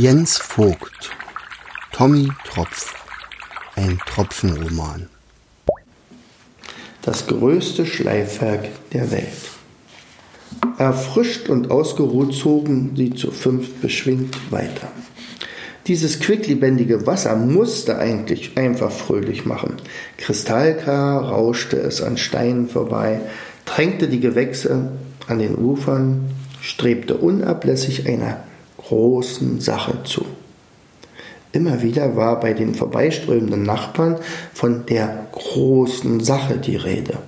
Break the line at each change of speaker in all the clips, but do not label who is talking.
Jens Vogt Tommy Tropf Ein Tropfenroman
Das größte Schleifwerk der Welt. Erfrischt und ausgeruht zogen sie zu fünft beschwingt weiter. Dieses quicklebendige Wasser musste eigentlich einfach fröhlich machen. Kristallklar rauschte es an Steinen vorbei, drängte die Gewächse an den Ufern, strebte unablässig einer großen Sache zu. Immer wieder war bei den vorbeiströmenden Nachbarn von der großen Sache die Rede.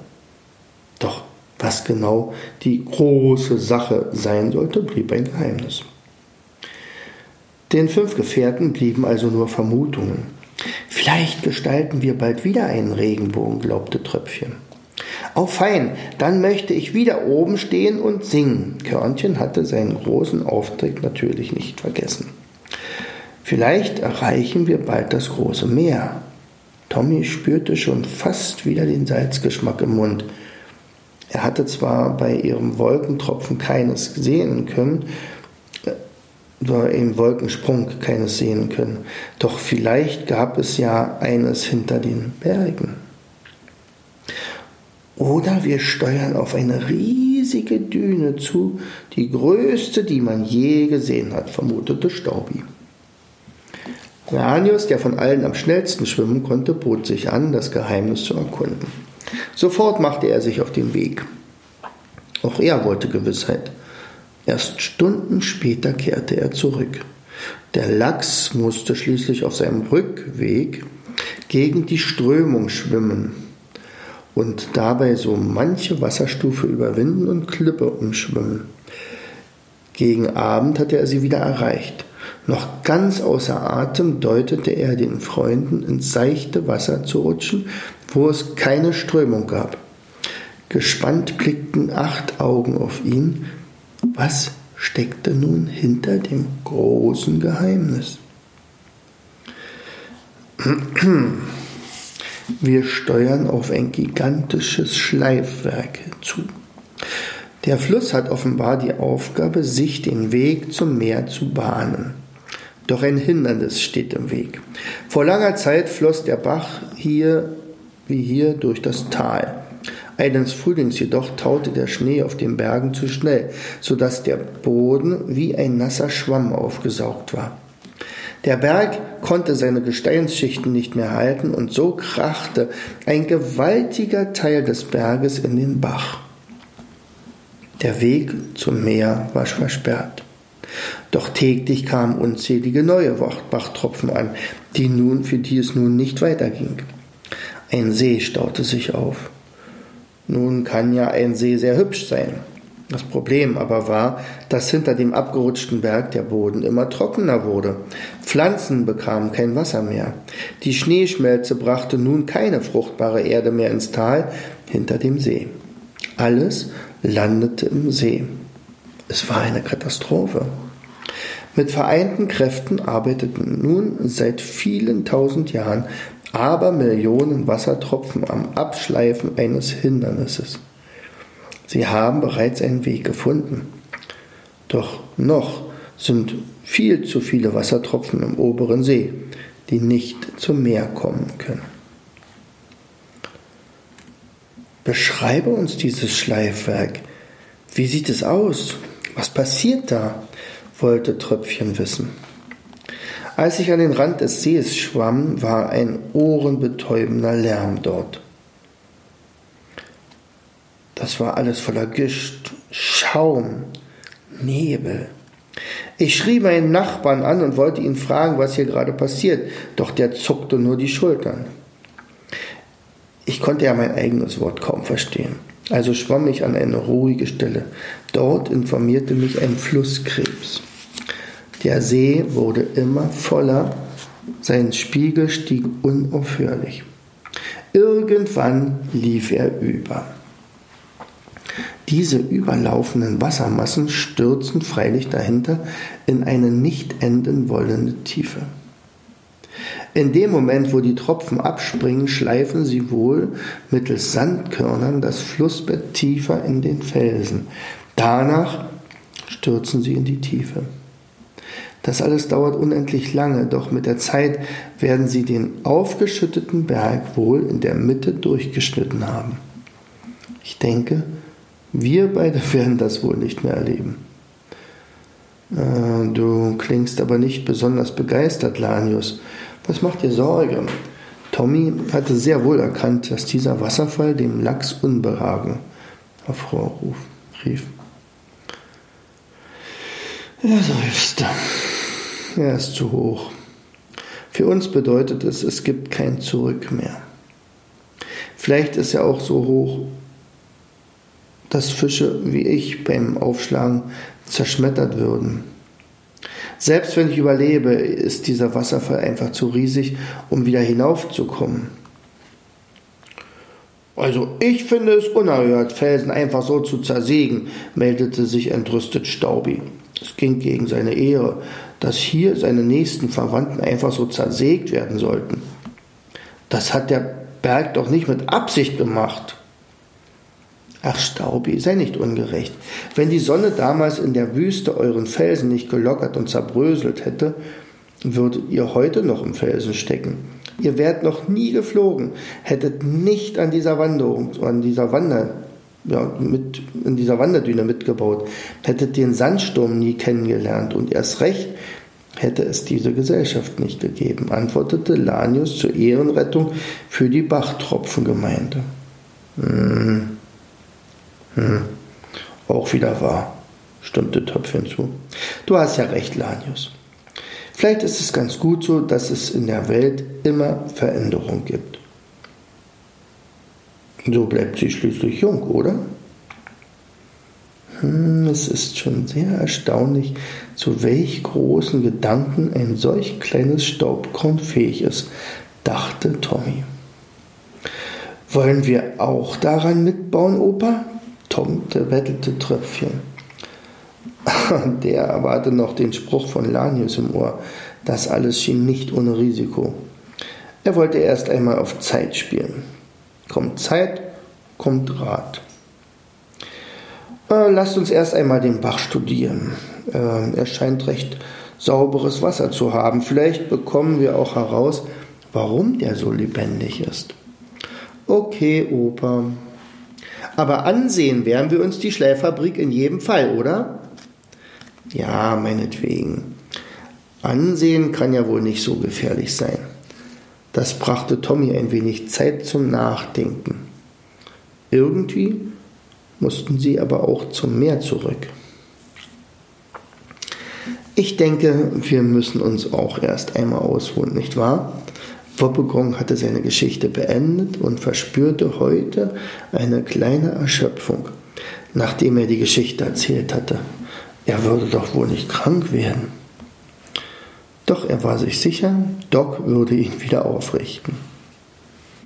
Doch was genau die große Sache sein sollte, blieb ein Geheimnis. Den fünf Gefährten blieben also nur Vermutungen. Vielleicht gestalten wir bald wieder einen Regenbogen, glaubte Tröpfchen. Auch fein, dann möchte ich wieder oben stehen und singen. Körnchen hatte seinen großen Auftritt natürlich nicht vergessen. Vielleicht erreichen wir bald das große Meer. Tommy spürte schon fast wieder den Salzgeschmack im Mund. Er hatte zwar bei ihrem Wolkentropfen keines sehen können, oder im Wolkensprung keines sehen können, doch vielleicht gab es ja eines hinter den Bergen. Oder wir steuern auf eine riesige Düne zu, die größte, die man je gesehen hat, vermutete Staubi. Ranius, der von allen am schnellsten schwimmen konnte, bot sich an, das Geheimnis zu erkunden. Sofort machte er sich auf den Weg. Auch er wollte Gewissheit. Erst Stunden später kehrte er zurück. Der Lachs musste schließlich auf seinem Rückweg gegen die Strömung schwimmen und dabei so manche Wasserstufe überwinden und Klippe umschwimmen. Gegen Abend hatte er sie wieder erreicht. Noch ganz außer Atem deutete er den Freunden ins seichte Wasser zu rutschen, wo es keine Strömung gab. Gespannt blickten acht Augen auf ihn. Was steckte nun hinter dem großen Geheimnis? Wir steuern auf ein gigantisches Schleifwerk zu. Der Fluss hat offenbar die Aufgabe, sich den Weg zum Meer zu bahnen. Doch ein Hindernis steht im Weg. Vor langer Zeit floss der Bach hier wie hier durch das Tal. Eines Frühlings jedoch taute der Schnee auf den Bergen zu schnell, so dass der Boden wie ein nasser Schwamm aufgesaugt war. Der Berg konnte seine Gesteinsschichten nicht mehr halten und so krachte ein gewaltiger Teil des Berges in den Bach. Der Weg zum Meer war versperrt. Doch täglich kamen unzählige neue Bachtropfen an, die nun, für die es nun nicht weiterging. Ein See staute sich auf. Nun kann ja ein See sehr hübsch sein. Das Problem aber war, dass hinter dem abgerutschten Berg der Boden immer trockener wurde. Pflanzen bekamen kein Wasser mehr. Die Schneeschmelze brachte nun keine fruchtbare Erde mehr ins Tal hinter dem See. Alles landete im See. Es war eine Katastrophe. Mit vereinten Kräften arbeiteten nun seit vielen tausend Jahren aber Millionen Wassertropfen am Abschleifen eines Hindernisses. Sie haben bereits einen Weg gefunden. Doch noch sind viel zu viele Wassertropfen im oberen See, die nicht zum Meer kommen können. Beschreibe uns dieses Schleifwerk. Wie sieht es aus? Was passiert da? wollte Tröpfchen wissen. Als ich an den Rand des Sees schwamm, war ein ohrenbetäubender Lärm dort. Das war alles voller Gischt, Schaum, Nebel. Ich schrie meinen Nachbarn an und wollte ihn fragen, was hier gerade passiert, doch der zuckte nur die Schultern. Ich konnte ja mein eigenes Wort kaum verstehen. Also schwamm ich an eine ruhige Stelle. Dort informierte mich ein Flusskrebs. Der See wurde immer voller, sein Spiegel stieg unaufhörlich. Irgendwann lief er über. Diese überlaufenden Wassermassen stürzen freilich dahinter in eine nicht enden wollende Tiefe. In dem Moment, wo die Tropfen abspringen, schleifen sie wohl mittels Sandkörnern das Flussbett tiefer in den Felsen. Danach stürzen sie in die Tiefe. Das alles dauert unendlich lange, doch mit der Zeit werden sie den aufgeschütteten Berg wohl in der Mitte durchgeschnitten haben. Ich denke, wir beide werden das wohl nicht mehr erleben. Äh, du klingst aber nicht besonders begeistert, Lanius. Was macht dir Sorge? Tommy hatte sehr wohl erkannt, dass dieser Wasserfall dem Lachs Unbehagen hervorrief. Er seufzte. Er ist zu hoch. Für uns bedeutet es, es gibt kein Zurück mehr. Vielleicht ist er auch so hoch, dass Fische wie ich beim Aufschlagen zerschmettert würden. Selbst wenn ich überlebe, ist dieser Wasserfall einfach zu riesig, um wieder hinaufzukommen. Also ich finde es unerhört, Felsen einfach so zu zersägen, meldete sich entrüstet Staubi. Es ging gegen seine Ehre, dass hier seine nächsten Verwandten einfach so zersägt werden sollten. Das hat der Berg doch nicht mit Absicht gemacht. Ach, Staubi, sei nicht ungerecht. Wenn die Sonne damals in der Wüste euren Felsen nicht gelockert und zerbröselt hätte, würdet ihr heute noch im Felsen stecken. Ihr wärt noch nie geflogen, hättet nicht an dieser Wanderung, an dieser Wander, ja, mit, in dieser Wanderdüne mitgebaut, hättet den Sandsturm nie kennengelernt und erst recht hätte es diese Gesellschaft nicht gegeben, antwortete Lanius zur Ehrenrettung für die Bachtropfengemeinde. Hm. Hm. Auch wieder wahr, stimmte Topf hinzu. Du hast ja recht, Lanius. Vielleicht ist es ganz gut so, dass es in der Welt immer Veränderung gibt. So bleibt sie schließlich jung, oder? Hm, es ist schon sehr erstaunlich, zu welch großen Gedanken ein solch kleines Staubkorn fähig ist, dachte Tommy. Wollen wir auch daran mitbauen, Opa? Der bettelte Tröpfchen. Der erwarte noch den Spruch von Lanius im Ohr. Das alles schien nicht ohne Risiko. Er wollte erst einmal auf Zeit spielen. Kommt Zeit, kommt Rat. Äh, lasst uns erst einmal den Bach studieren. Äh, er scheint recht sauberes Wasser zu haben. Vielleicht bekommen wir auch heraus, warum der so lebendig ist. Okay, Opa, aber ansehen werden wir uns die Schläferfabrik in jedem Fall, oder? Ja, meinetwegen. Ansehen kann ja wohl nicht so gefährlich sein. Das brachte Tommy ein wenig Zeit zum Nachdenken. Irgendwie mussten sie aber auch zum Meer zurück. Ich denke, wir müssen uns auch erst einmal ausruhen, nicht wahr? Wobbegong hatte seine Geschichte beendet und verspürte heute eine kleine Erschöpfung, nachdem er die Geschichte erzählt hatte. Er würde doch wohl nicht krank werden. Doch er war sich sicher, Doc würde ihn wieder aufrichten.